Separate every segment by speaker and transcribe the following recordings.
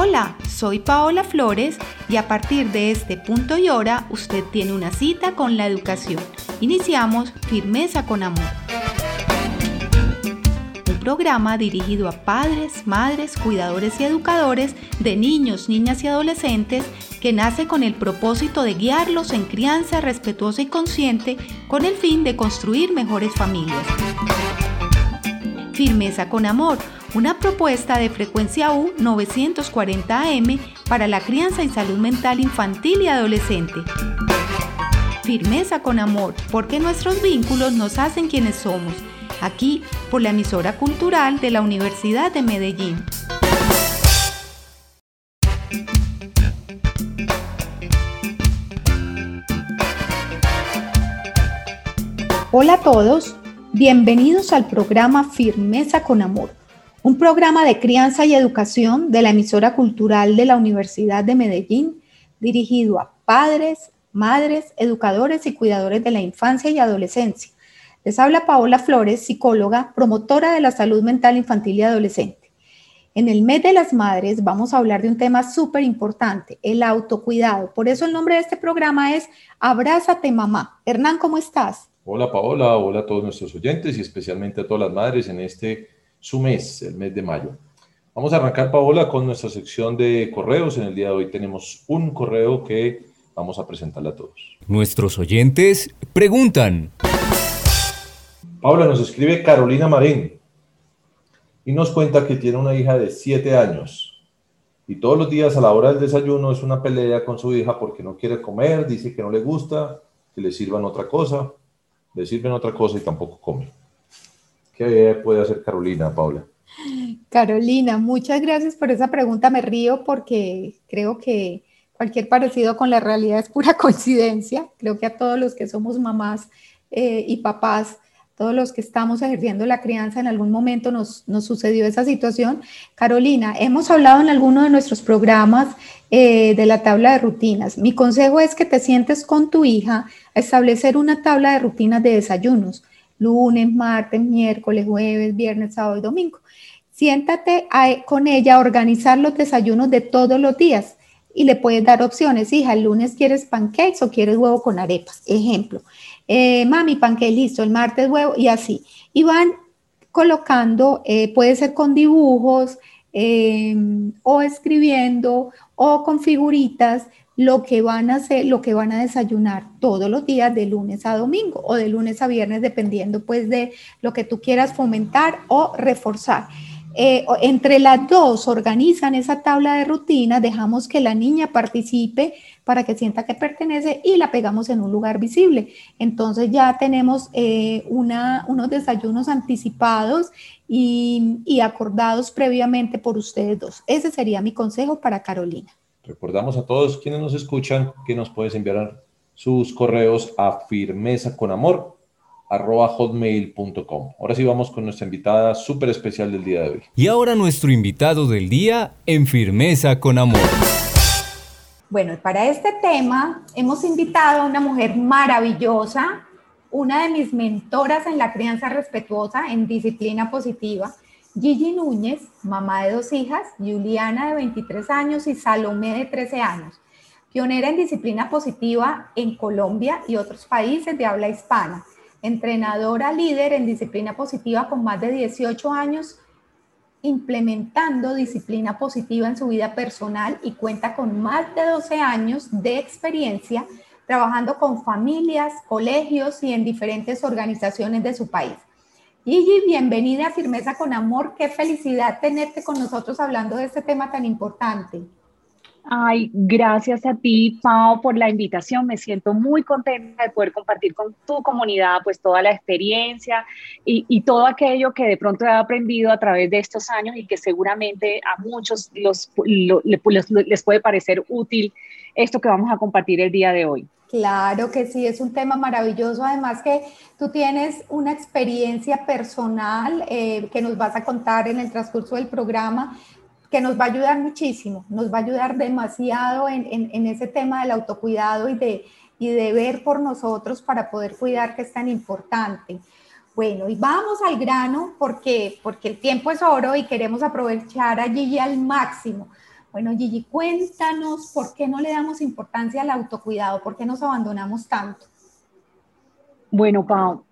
Speaker 1: Hola, soy Paola Flores y a partir de este punto y hora usted tiene una cita con la educación. Iniciamos Firmeza con Amor. Un programa dirigido a padres, madres, cuidadores y educadores de niños, niñas y adolescentes que nace con el propósito de guiarlos en crianza respetuosa y consciente con el fin de construir mejores familias. Firmeza con Amor una propuesta de frecuencia U 940 AM para la crianza y salud mental infantil y adolescente. Firmeza con amor, porque nuestros vínculos nos hacen quienes somos, aquí por la emisora cultural de la Universidad de Medellín. Hola a todos, bienvenidos al programa Firmeza con Amor un programa de crianza y educación de la emisora cultural de la Universidad de Medellín, dirigido a padres, madres, educadores y cuidadores de la infancia y adolescencia. Les habla Paola Flores, psicóloga, promotora de la salud mental infantil y adolescente. En el mes de las madres vamos a hablar de un tema súper importante, el autocuidado. Por eso el nombre de este programa es Abrázate mamá. Hernán, ¿cómo estás?
Speaker 2: Hola Paola, hola a todos nuestros oyentes y especialmente a todas las madres en este su mes, el mes de mayo. Vamos a arrancar, Paola, con nuestra sección de correos. En el día de hoy tenemos un correo que vamos a presentarle a todos.
Speaker 3: Nuestros oyentes preguntan.
Speaker 2: Paola nos escribe Carolina Marín y nos cuenta que tiene una hija de 7 años y todos los días a la hora del desayuno es una pelea con su hija porque no quiere comer, dice que no le gusta, que le sirvan otra cosa, le sirven otra cosa y tampoco come. ¿Qué puede hacer Carolina, Paula?
Speaker 1: Carolina, muchas gracias por esa pregunta. Me río porque creo que cualquier parecido con la realidad es pura coincidencia. Creo que a todos los que somos mamás eh, y papás, todos los que estamos ejerciendo la crianza, en algún momento nos, sucedió esa situación. Carolina, hemos hablado en alguno de nuestros programas eh, de la tabla de rutinas. Mi consejo es que te sientes con tu hija a establecer una tabla de rutinas de desayunos lunes, martes, miércoles, jueves, viernes, sábado y domingo. Siéntate con ella a organizar los desayunos de todos los días y le puedes dar opciones. Hija, el lunes quieres pancakes o quieres huevo con arepas. Ejemplo. Eh, mami, pancake listo, el martes huevo y así. Y van colocando, eh, puede ser con dibujos eh, o escribiendo o con figuritas lo que van a hacer, lo que van a desayunar todos los días de lunes a domingo o de lunes a viernes, dependiendo pues de lo que tú quieras fomentar o reforzar. Eh, entre las dos organizan esa tabla de rutina, dejamos que la niña participe para que sienta que pertenece y la pegamos en un lugar visible. Entonces ya tenemos eh, una, unos desayunos anticipados y, y acordados previamente por ustedes dos. Ese sería mi consejo para Carolina.
Speaker 2: Recordamos a todos quienes nos escuchan que nos puedes enviar sus correos a firmeza con amor hotmail.com. Ahora sí vamos con nuestra invitada súper especial del día de hoy.
Speaker 3: Y ahora nuestro invitado del día en Firmeza con Amor.
Speaker 1: Bueno, para este tema hemos invitado a una mujer maravillosa, una de mis mentoras en la crianza respetuosa, en disciplina positiva, Gigi Núñez, mamá de dos hijas, Juliana de 23 años y Salomé de 13 años, pionera en disciplina positiva en Colombia y otros países de habla hispana, entrenadora líder en disciplina positiva con más de 18 años implementando disciplina positiva en su vida personal y cuenta con más de 12 años de experiencia trabajando con familias, colegios y en diferentes organizaciones de su país. Gigi, bienvenida a Firmeza con Amor. Qué felicidad tenerte con nosotros hablando de este tema tan importante.
Speaker 4: Ay, gracias a ti, Pau, por la invitación. Me siento muy contenta de poder compartir con tu comunidad pues toda la experiencia y, todo aquello que de pronto he aprendido a través de estos años y que seguramente a muchos los, les puede parecer útil esto que vamos a compartir el día de hoy.
Speaker 1: Claro que sí, es un tema maravilloso. Además que tú tienes una experiencia personal eh, que nos vas a contar en el transcurso del programa que nos va a ayudar muchísimo, nos va a ayudar demasiado en, ese tema del autocuidado y de, y de ver por nosotros para poder cuidar que es tan importante. Bueno, y vamos al grano porque, porque el tiempo es oro y queremos aprovechar a Gigi al máximo. Bueno, Gigi, cuéntanos por qué no le damos importancia al autocuidado, por qué nos abandonamos tanto.
Speaker 4: Bueno, Pau,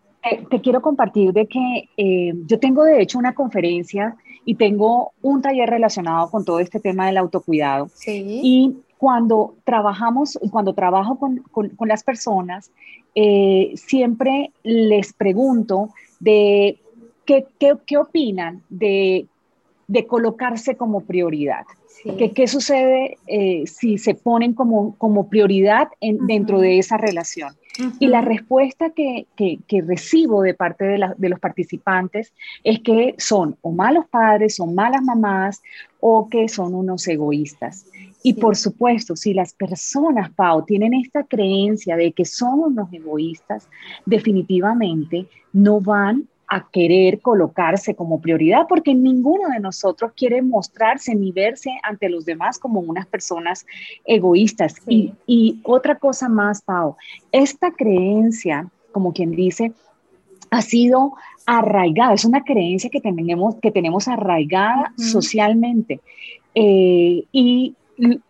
Speaker 4: te, quiero compartir de que eh, yo tengo de hecho una conferencia y tengo un taller relacionado con todo este tema del autocuidado. Sí. Y cuando trabajamos, cuando trabajo con, con, las personas, eh, siempre les pregunto de qué, qué, qué opinan de, de, colocarse como prioridad. ¿Qué, sucede eh, si se ponen como, como prioridad en, dentro de esa relación? Y la respuesta que, que, que recibo de parte de, la, de, los participantes es que son o malos padres, o malas mamás, o que son unos egoístas. Y por supuesto, si las personas, Pau, tienen esta creencia de que son unos egoístas, definitivamente no van a querer colocarse como prioridad, porque ninguno de nosotros quiere mostrarse ni verse ante los demás como unas personas egoístas. Y, y, otra cosa más, Pau, esta creencia, como quien dice, ha sido arraigada, es una creencia que tenemos, que tenemos arraigada socialmente. Eh, y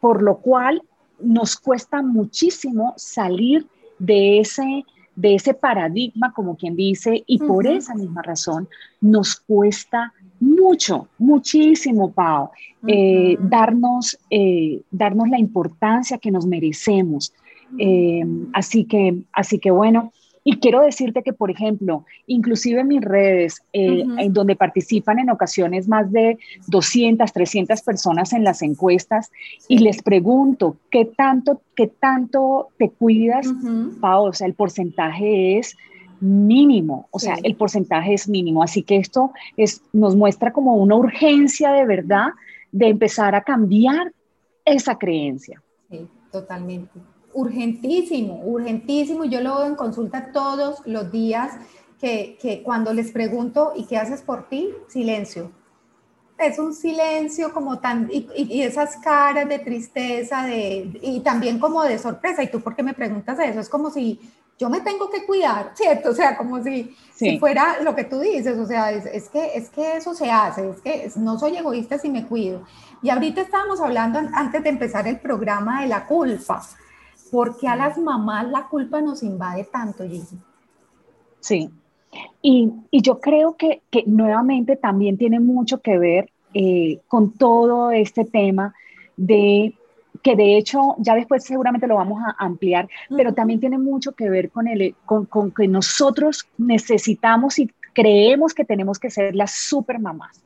Speaker 4: por lo cual nos cuesta muchísimo salir de ese de ese paradigma, como quien dice, y por esa misma razón nos cuesta mucho, muchísimo, Pau, eh, darnos, eh, darnos la importancia que nos merecemos. Eh, así, que, así que bueno, y quiero decirte que, por ejemplo, inclusive en mis redes, en donde participan en ocasiones más de 200, 300 personas en las encuestas, y les pregunto, ¿qué tanto, qué tanto te cuidas, Pau? O sea, el porcentaje es mínimo, o sea, el porcentaje es mínimo. Así que esto es, nos muestra como una urgencia de verdad de empezar a cambiar esa creencia.
Speaker 1: Sí, totalmente urgentísimo, urgentísimo. Yo lo veo en consulta todos los días que, que cuando les pregunto, ¿y qué haces por ti? Silencio. Es un silencio como tan, y, y, esas caras de tristeza, de, y también como de sorpresa. ¿Y tú por qué me preguntas eso? Es como si yo me tengo que cuidar, ¿cierto? O sea, como si, si fuera lo que tú dices, o sea, es, es, que, es que eso se hace, es que no soy egoísta si me cuido. Y ahorita estábamos hablando antes de empezar el programa de la culpa. ¿Por qué a las mamás la culpa nos invade tanto, Gigi?
Speaker 4: Sí, y, y yo creo que, que, nuevamente también tiene mucho que ver eh, con todo este tema de que de hecho ya después seguramente lo vamos a ampliar, pero también tiene mucho que ver con, el, con, con que nosotros necesitamos y creemos que tenemos que ser las super mamás.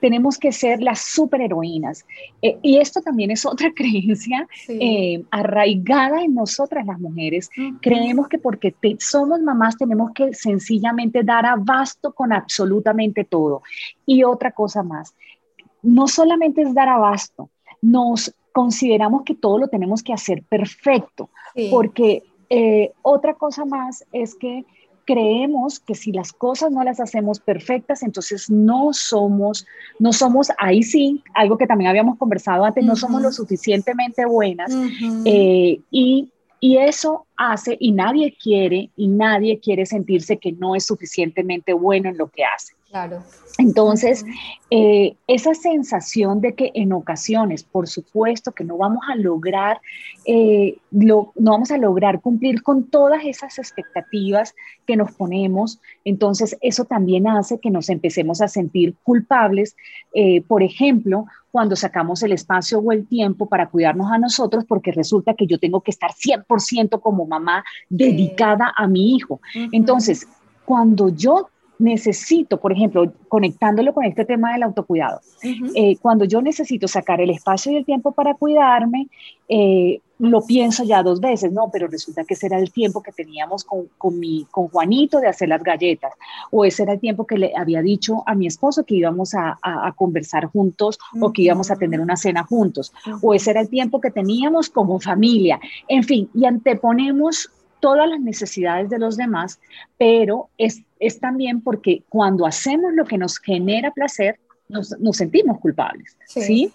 Speaker 4: Tenemos que ser las superheroínas. Eh, y esto también es otra creencia eh, arraigada en nosotras las mujeres. Creemos que porque somos mamás tenemos que sencillamente dar abasto con absolutamente todo. Y otra cosa más, no solamente es dar abasto, nos consideramos que todo lo tenemos que hacer perfecto, porque eh, otra cosa más es que creemos que si las cosas no las hacemos perfectas, entonces no somos, no somos, ahí sí, algo que también habíamos conversado antes, no somos lo suficientemente buenas. Eh, y, y eso hace, y nadie quiere, y nadie quiere sentirse que no es suficientemente bueno en lo que hace.
Speaker 1: Claro.
Speaker 4: Entonces, eh, esa sensación de que en ocasiones, por supuesto, que no vamos a lograr, eh, no vamos a lograr cumplir con todas esas expectativas que nos ponemos, entonces eso también hace que nos empecemos a sentir culpables, eh, por ejemplo, cuando sacamos el espacio o el tiempo para cuidarnos a nosotros, porque resulta que yo tengo que estar 100% como mamá dedicada a mi hijo. Entonces, cuando yo necesito, por ejemplo, conectándolo con este tema del autocuidado, eh, cuando yo necesito sacar el espacio y el tiempo para cuidarme, eh, lo pienso ya dos veces, no, pero resulta que ese era el tiempo que teníamos con, con, mi, con Juanito de hacer las galletas, o ese era el tiempo que le había dicho a mi esposo que íbamos a, a, conversar juntos o que íbamos a tener una cena juntos, o ese era el tiempo que teníamos como familia, en fin, y anteponemos todas las necesidades de los demás, pero es, es también porque cuando hacemos lo que nos genera placer, nos, nos sentimos culpables. Sí.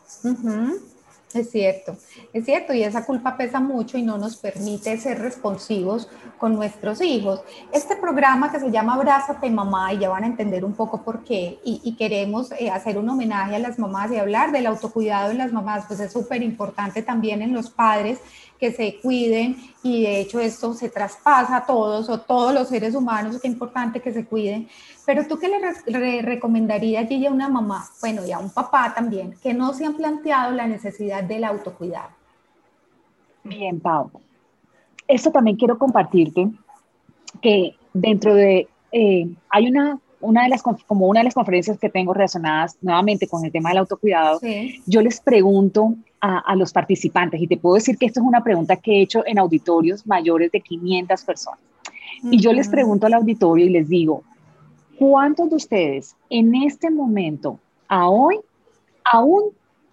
Speaker 1: Es cierto, es cierto, y esa culpa pesa mucho y no nos permite ser responsivos con nuestros hijos. Este programa que se llama Abrázate Mamá, y ya van a entender un poco por qué, y, queremos eh, hacer un homenaje a las mamás y hablar del autocuidado en las mamás, pues es súper importante también en los padres que se cuiden y de hecho esto se traspasa a todos o todos los seres humanos, es importante que se cuiden. Pero tú qué le, recomendarías allí a una mamá, bueno, y a un papá también, que no se han planteado la necesidad del autocuidado?
Speaker 4: Bien, Pau. Esto también quiero compartirte que dentro de, eh, hay una una de las, como una de las conferencias que tengo relacionadas nuevamente con el tema del autocuidado, yo les pregunto a, los participantes, y te puedo decir que esto es una pregunta que he hecho en auditorios mayores de 500 personas. Y yo les pregunto al auditorio y les digo, ¿cuántos de ustedes en este momento, a hoy, aún,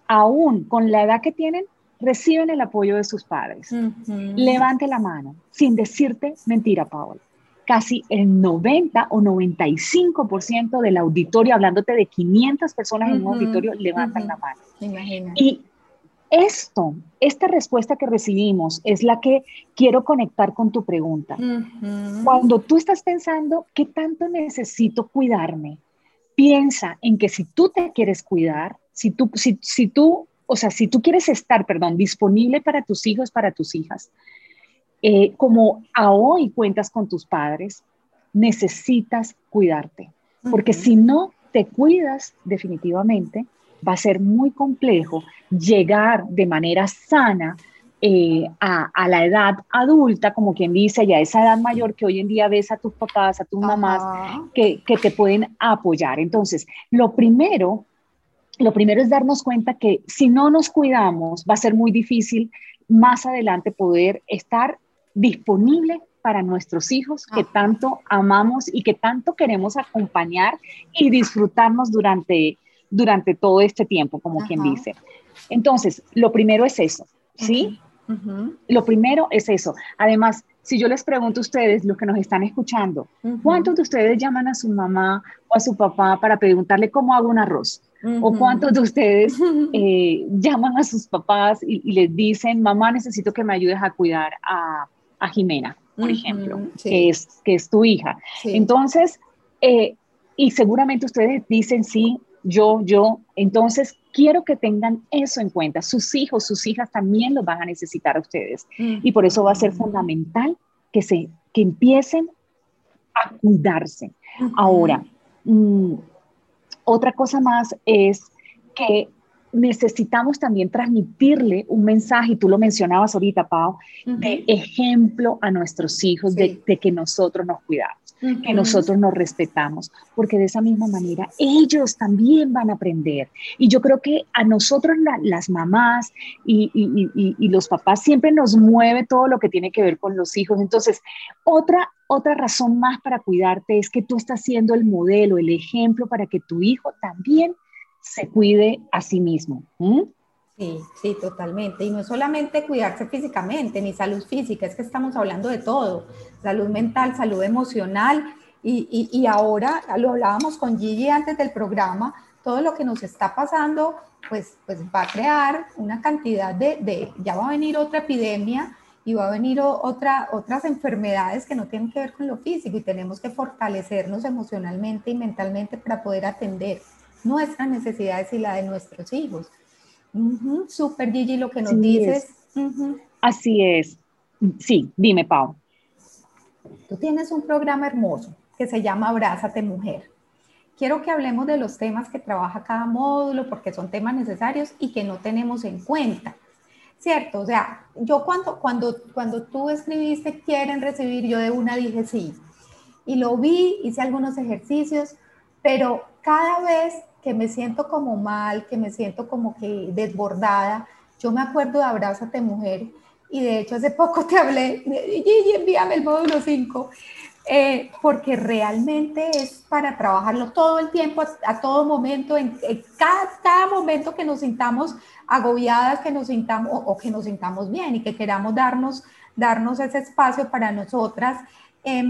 Speaker 4: aún con la edad que tienen, reciben el apoyo de sus padres? Levante la mano, sin decirte mentira, Paola casi el 90 o 95% del auditorio, hablándote de 500 personas en un auditorio, levantan la mano. Y esto, esta respuesta que recibimos es la que quiero conectar con tu pregunta. Cuando tú estás pensando, ¿qué tanto necesito cuidarme? Piensa en que si tú te quieres cuidar, si tú, si, si tú, o sea, si tú quieres estar, perdón, disponible para tus hijos, para tus hijas, eh, como a hoy cuentas con tus padres, necesitas cuidarte, porque si no te cuidas definitivamente, va a ser muy complejo llegar de manera sana eh, a, la edad adulta, como quien dice, ya esa edad mayor que hoy en día ves a tus papás, a tus mamás, que, que, te pueden apoyar. Entonces, lo primero, lo primero es darnos cuenta que si no nos cuidamos, va a ser muy difícil más adelante poder estar disponible para nuestros hijos que tanto amamos y que tanto queremos acompañar y disfrutarnos durante, durante todo este tiempo, como quien dice. Entonces, lo primero es eso, ¿sí? Lo primero es eso. Además, si yo les pregunto a ustedes, los que nos están escuchando, ¿cuántos de ustedes llaman a su mamá o a su papá para preguntarle cómo hago un arroz? ¿O cuántos de ustedes eh, llaman a sus papás y, les dicen, mamá, necesito que me ayudes a cuidar a, a Jimena, por ejemplo, que, es, que es tu hija. Entonces, eh, y seguramente ustedes dicen, sí, yo, yo, entonces quiero que tengan eso en cuenta. Sus hijos, sus hijas también lo van a necesitar a ustedes. Y por eso va a ser fundamental que, se, que empiecen a cuidarse. Ahora, mm, otra cosa más es que necesitamos también transmitirle un mensaje, y tú lo mencionabas ahorita, Pau, de ejemplo a nuestros hijos de, que nosotros nos cuidamos, que nosotros nos respetamos, porque de esa misma manera ellos también van a aprender. Y yo creo que a nosotros las mamás y, y, los papás siempre nos mueve todo lo que tiene que ver con los hijos. Entonces, otra, otra razón más para cuidarte es que tú estás siendo el modelo, el ejemplo para que tu hijo también se cuide a sí mismo.
Speaker 1: Sí, sí, totalmente. Y no es solamente cuidarse físicamente, ni salud física, es que estamos hablando de todo, salud mental, salud emocional. Y, y, ahora lo hablábamos con Gigi antes del programa, todo lo que nos está pasando, pues, pues va a crear una cantidad de, de ya va a venir otra epidemia y va a venir otra, otras enfermedades que no tienen que ver con lo físico y tenemos que fortalecernos emocionalmente y mentalmente para poder atender nuestras necesidades y la de nuestros hijos. Super Gigi, lo que nos dices.
Speaker 4: Así es. Sí, dime, Pau.
Speaker 1: Tú tienes un programa hermoso que se llama Abrázate Mujer. Quiero que hablemos de los temas que trabaja cada módulo porque son temas necesarios y que no tenemos en cuenta. ¿Cierto? O sea, yo cuando, cuando, cuando tú escribiste quieren recibir, yo de una dije sí. Y lo vi, hice algunos ejercicios, pero cada vez que me siento como mal, que me siento como que desbordada, yo me acuerdo de Abrázate Mujer y de hecho hace poco te hablé, Gigi, envíame el módulo 5, eh, porque realmente es para trabajarlo todo el tiempo, a, todo momento, en, cada, momento que nos sintamos agobiadas, que nos sintamos o, que nos sintamos bien y que queramos darnos, darnos ese espacio para nosotras. Eh,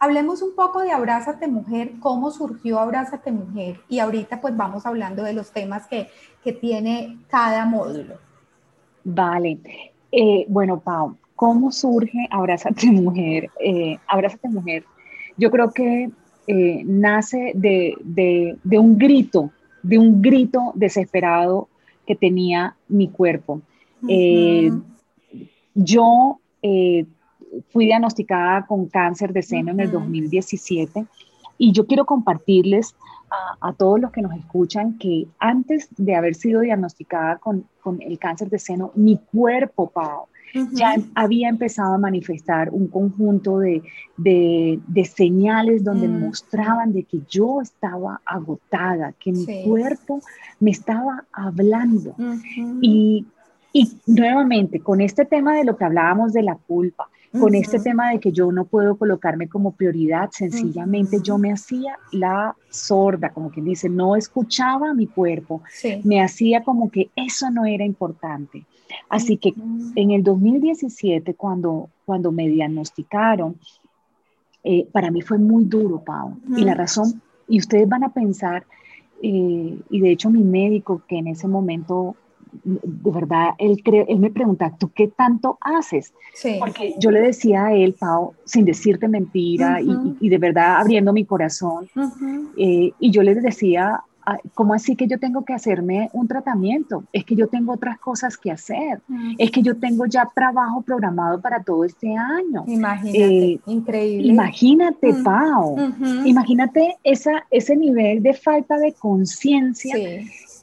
Speaker 1: Hablemos un poco de Abrázate Mujer, cómo surgió Abrázate Mujer y ahorita pues vamos hablando de los temas que, que tiene cada módulo.
Speaker 4: Vale. Eh, bueno, Pau, ¿cómo surge Abrázate Mujer? Eh, Abrázate Mujer, yo creo que eh, nace de, un grito, de un grito desesperado que tenía mi cuerpo. yo fui diagnosticada con cáncer de seno en el 2017 y yo quiero compartirles a, todos los que nos escuchan que antes de haber sido diagnosticada con, el cáncer de seno, mi cuerpo, Pau, ya había empezado a manifestar un conjunto de, señales donde mm. mostraban de que yo estaba agotada, que mi cuerpo me estaba hablando. y, y nuevamente, con este tema de lo que hablábamos de la culpa, con este tema de que yo no puedo colocarme como prioridad, sencillamente yo me hacía la sorda, como quien dice, no escuchaba mi cuerpo, me hacía como que eso no era importante. Así que en el 2017, cuando, cuando me diagnosticaron, eh, para mí fue muy duro, Pau. Y la razón, y ustedes van a pensar, eh, y de hecho mi médico, que en ese momento de verdad, él, él me pregunta, ¿tú qué tanto haces? Porque yo le decía a él, Pau, sin decirte mentira y, de verdad abriendo mi corazón, eh, y yo le decía, ¿cómo así que yo tengo que hacerme un tratamiento? Es que yo tengo otras cosas que hacer, es que yo tengo ya trabajo programado para todo este año.
Speaker 1: Imagínate, eh, increíble.
Speaker 4: Imagínate, Pau, imagínate esa, ese nivel de falta de conciencia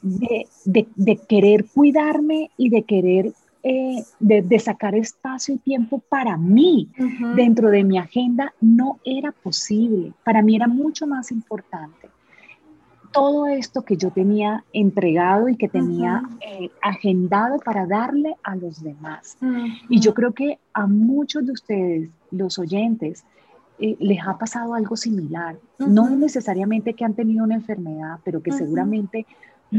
Speaker 4: de, querer cuidarme y de querer eh, de, sacar espacio y tiempo para mí dentro de mi agenda no era posible. Para mí era mucho más importante todo esto que yo tenía entregado y que tenía eh, agendado para darle a los demás. Y yo creo que a muchos de ustedes, los oyentes, eh, les ha pasado algo similar. No necesariamente que han tenido una enfermedad, pero que seguramente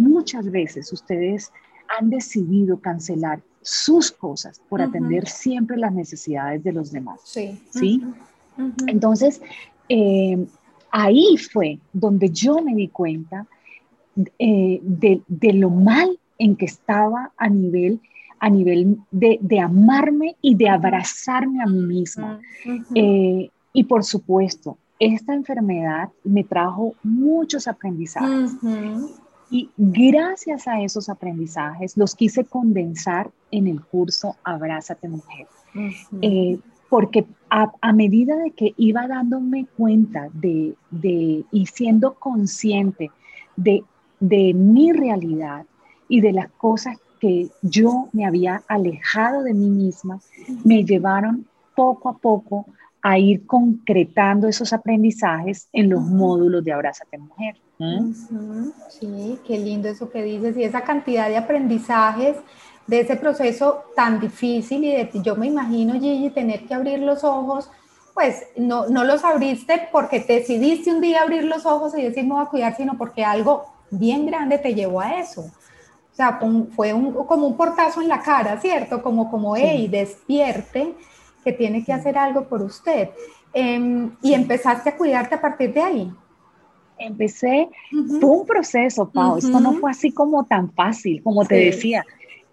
Speaker 4: Muchas veces ustedes han decidido cancelar sus cosas por atender siempre las necesidades de los demás. Sí. ¿sí? Entonces, eh, ahí fue donde yo me di cuenta eh, de, lo mal en que estaba a nivel, a nivel de, amarme y de abrazarme a mí misma. Eh, y por supuesto, esta enfermedad me trajo muchos aprendizajes. Y gracias a esos aprendizajes los quise condensar en el curso Abrázate Mujer. Eh, porque a, medida de que iba dándome cuenta de, y siendo consciente de, de mi realidad y de las cosas que yo me había alejado de mí misma, me llevaron poco a poco a ir concretando esos aprendizajes en los módulos de Abrázate Mujer.
Speaker 1: Sí, qué lindo eso que dices y esa cantidad de aprendizajes de ese proceso tan difícil y de yo me imagino Gigi tener que abrir los ojos, pues no, no los abriste porque te decidiste un día abrir los ojos y decir me voy a cuidar, sino porque algo bien grande te llevó a eso. O sea, fue un, como un portazo en la cara, ¿cierto? Como, como, hey, despierte, que tiene que hacer algo por usted. Em, y empezaste a cuidarte a partir de ahí.
Speaker 4: Empecé, fue un proceso, Pau, esto no fue así como tan fácil, como te decía.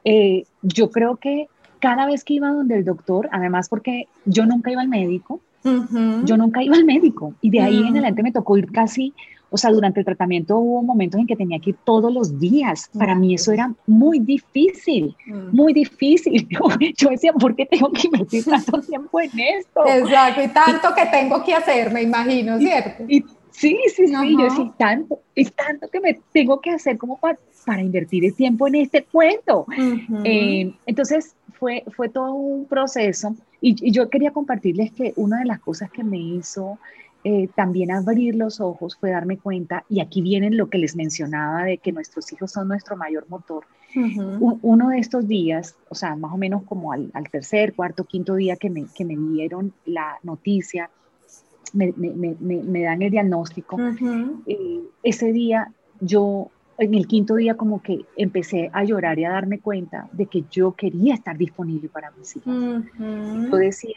Speaker 4: Eh, yo creo que cada vez que iba donde el doctor, además porque yo nunca iba al médico, yo nunca iba al médico y de ahí en adelante me tocó ir casi, o sea, durante el tratamiento hubo momentos en que tenía que ir todos los días. Para mí eso era muy difícil, muy difícil. Yo, decía, ¿por qué tengo que invertir tanto tiempo en esto?
Speaker 1: Exacto, y tanto que tengo que hacer, me imagino, ¿cierto?
Speaker 4: Sí, sí, sí, yo sí, tanto, es tanto que me tengo que hacer como para, para invertir el tiempo en este cuento. Eh, entonces, fue, fue todo un proceso y, yo quería compartirles que una de las cosas que me hizo eh, también abrir los ojos fue darme cuenta, y aquí viene lo que les mencionaba de que nuestros hijos son nuestro mayor motor. uno de estos días, o sea, más o menos como al, al, tercer, cuarto, quinto día que me, que me dieron la noticia, me, me, me, me dan el diagnóstico, eh, ese día yo, en el quinto día como que empecé a llorar y a darme cuenta de que yo quería estar disponible para mis hijas. Yo decía,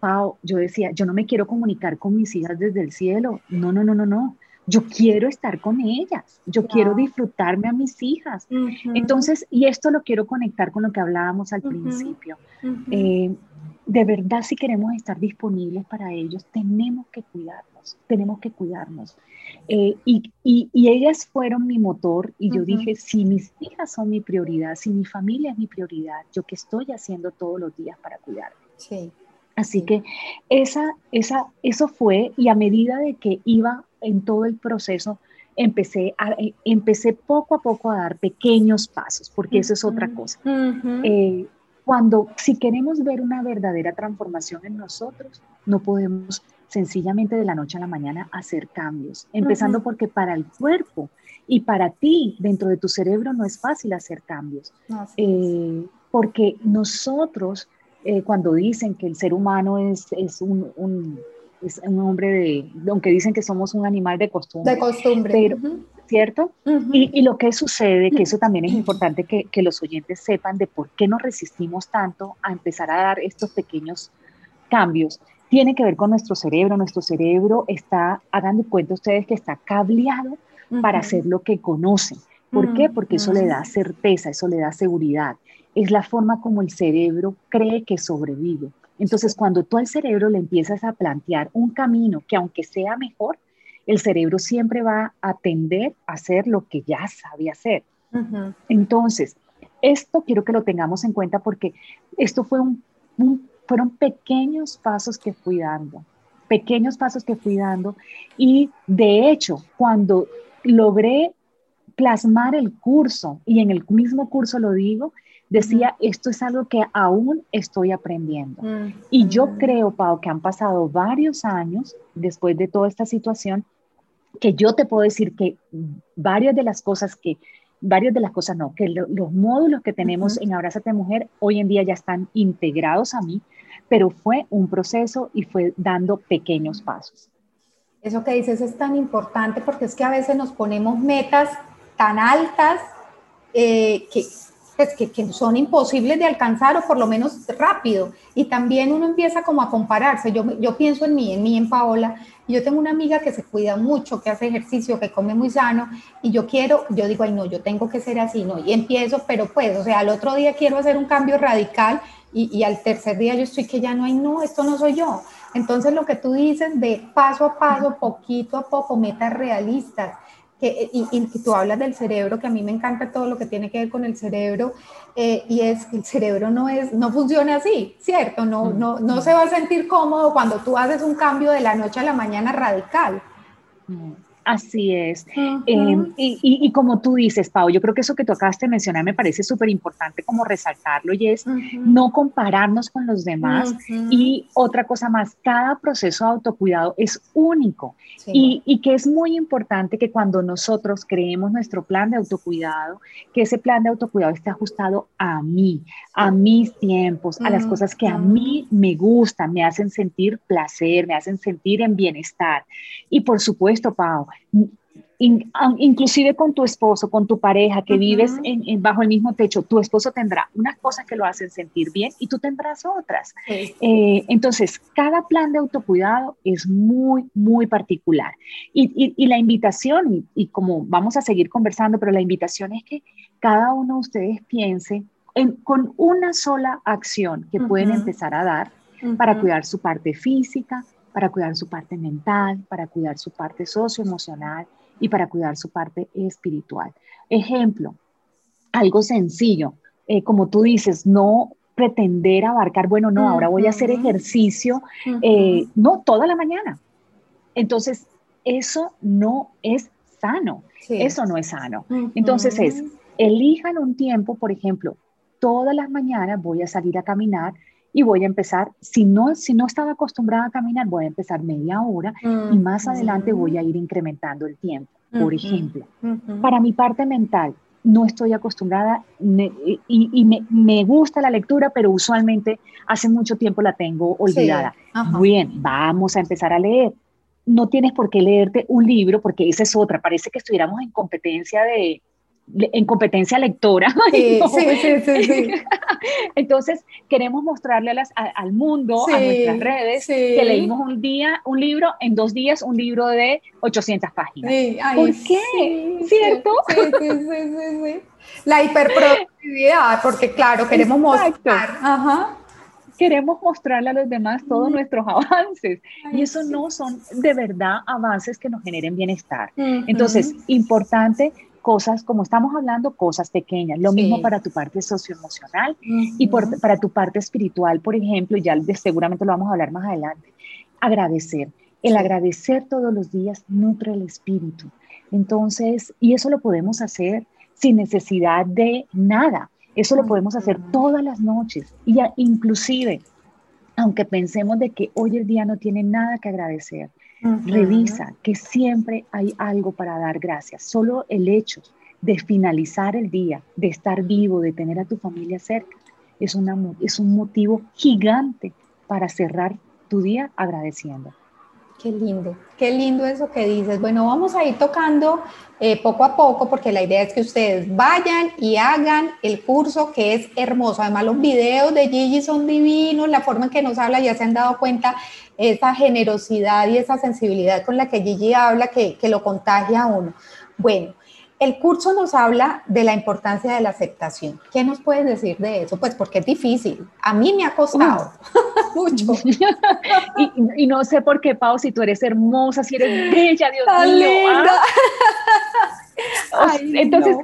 Speaker 4: Pau, yo decía, yo no me quiero comunicar con mis hijas desde el cielo. No, no, no, no, no. yo quiero estar con ellas, yo quiero disfrutarme a mis hijas. Entonces, y esto lo quiero conectar con lo que hablábamos al principio. Eh, de verdad, si queremos estar disponibles para ellos, tenemos que cuidarnos, tenemos que cuidarnos. Eh, y, y, ellas fueron mi motor y yo dije, si mis hijas son mi prioridad, si mi familia es mi prioridad, yo qué estoy haciendo todos los días para cuidarme. Sí. Así que esa, esa, eso fue y a medida de que iba en todo el proceso, empecé, a, eh, empecé poco a poco a dar pequeños pasos, porque eso es otra cosa. Eh, cuando, si queremos ver una verdadera transformación en nosotros, no podemos sencillamente de la noche a la mañana hacer cambios, empezando porque para el cuerpo y para ti dentro de tu cerebro no es fácil hacer cambios, eh, porque nosotros eh, cuando dicen que el ser humano es, es un, un, es un hombre de, aunque dicen que somos un animal de costumbre.
Speaker 1: De costumbre.
Speaker 4: ¿Cierto? y, y, lo que sucede, que eso también es importante que, que, los oyentes sepan de por qué nos resistimos tanto a empezar a dar estos pequeños cambios, tiene que ver con nuestro cerebro. Nuestro cerebro está, hagan de cuenta ustedes que está cableado para hacer lo que conocen. ¿Por qué? Porque eso le da certeza, eso le da seguridad es la forma como el cerebro cree que sobrevive. Entonces, cuando tú al cerebro le empiezas a plantear un camino que aunque sea mejor, el cerebro siempre va a tender a hacer lo que ya sabe hacer. Entonces, esto quiero que lo tengamos en cuenta porque esto fue un, fueron pequeños pasos que fui dando, pequeños pasos que fui dando y de hecho, cuando logré plasmar el curso y en el mismo curso lo digo, decía, esto es algo que aún estoy aprendiendo. Y yo creo, Pau, que han pasado varios años después de toda esta situación, que yo te puedo decir que varias de las cosas que, varias de las cosas no, que los módulos que tenemos en Abrázate Mujer hoy en día ya están integrados a mí, pero fue un proceso y fue dando pequeños pasos.
Speaker 1: Eso que dices es tan importante porque es que a veces nos ponemos metas tan altas eh, que pues, que, son imposibles de alcanzar o por lo menos rápido. Y también uno empieza como a compararse. Yo, yo pienso en mí, en mí, en Paola. Yo tengo una amiga que se cuida mucho, que hace ejercicio, que come muy sano. Y yo quiero, yo digo, ay, no, yo tengo que ser así, ¿no? Y empiezo, pero pues, o sea, al otro día quiero hacer un cambio radical y, y al tercer día yo estoy que ya no hay, no, esto no soy yo. Entonces, lo que tú dices de paso a paso, poquito a poco, metas realistas que, y, y, tú hablas del cerebro, que a mí me encanta todo lo que tiene que ver con el cerebro, eh, y es que el cerebro no, es, no funciona así, ¿cierto? No, mm. no, no se va a sentir cómodo cuando tú haces un cambio de la noche a la mañana radical.
Speaker 4: Así es. Em, y, como tú dices, Pau, yo creo que eso que tú acabaste de mencionar me parece súper importante como resaltarlo y es no compararnos con los demás. Y otra cosa más, cada proceso de autocuidado es único y, y, que es muy importante que cuando nosotros creemos nuestro plan de autocuidado, que ese plan de autocuidado esté ajustado a mí, a mis tiempos, a las cosas que a mí me gustan, me hacen sentir placer, me hacen sentir en bienestar. Y por supuesto, Pau, inclusive con tu esposo, con tu pareja que vives en, bajo el mismo techo, tu esposo tendrá unas cosas que lo hacen sentir bien y tú tendrás otras. Eh, entonces, cada plan de autocuidado es muy, muy particular. Y, la invitación, y, como vamos a seguir conversando, pero la invitación es que cada uno de ustedes piense en, con una sola acción que pueden empezar a dar para cuidar su parte física, para cuidar su parte mental, para cuidar su parte socioemocional y para cuidar su parte espiritual. Ejemplo, algo sencillo, eh, como tú dices, no pretender abarcar, bueno, no, ahora voy a hacer ejercicio, eh, no, toda la mañana. Entonces, eso no es sano, eso no es sano. Entonces es, elijan un tiempo, por ejemplo, todas las mañanas voy a salir a caminar y voy a empezar, si no, si no estaba acostumbrada a caminar, voy a empezar media hora y más adelante voy a ir incrementando el tiempo. Por ejemplo, para mi parte mental, no estoy acostumbrada y, me, gusta la lectura, pero usualmente hace mucho tiempo la tengo olvidada. Bien, vamos a empezar a leer. No tienes por qué leerte un libro porque esa es otra. Parece que estuviéramos en competencia de, en competencia lectora. Sí, sí, sí, sí, Entonces, queremos mostrarle al mundo, a nuestras redes, que leímos un día, un libro, en dos días, un libro de 800 páginas. ¿Por qué? ¿Cierto? Sí, sí,
Speaker 1: sí, sí, La hiperproductividad, porque claro, queremos mostrar. Ajá
Speaker 4: queremos mostrarle a los demás todos nuestros avances. y eso no son de verdad avances que nos generen bienestar. Entonces, importante cosas, como estamos hablando, cosas pequeñas. Lo mismo para tu parte socioemocional y para tu parte espiritual, por ejemplo, y ya seguramente lo vamos a hablar más adelante. Agradecer. El agradecer todos los días nutre el espíritu. Entonces, y eso lo podemos hacer sin necesidad de nada. Eso lo podemos hacer todas las noches y ya, inclusive, aunque pensemos de que hoy el día no tiene nada que agradecer, revisa que siempre hay algo para dar gracias. Solo el hecho de finalizar el día, de estar vivo, de tener a tu familia cerca, es, una, es un motivo gigante para cerrar tu día agradeciendo.
Speaker 1: Qué lindo, qué lindo eso que dices. Bueno, vamos a ir tocando eh, poco a poco porque la idea es que ustedes vayan y hagan el curso que es hermoso. Además, los videos de Gigi son divinos, la forma en que nos habla, ya se han dado cuenta, esa generosidad y esa sensibilidad con la que Gigi habla que, que lo contagia a uno. Bueno, el curso nos habla de la importancia de la aceptación. ¿Qué nos puedes decir de eso? Pues porque es difícil. A mí me ha costado mucho.
Speaker 4: y, no sé por qué, Pau, si tú eres hermosa, si eres bella, Dios mío. ¿ah? entonces,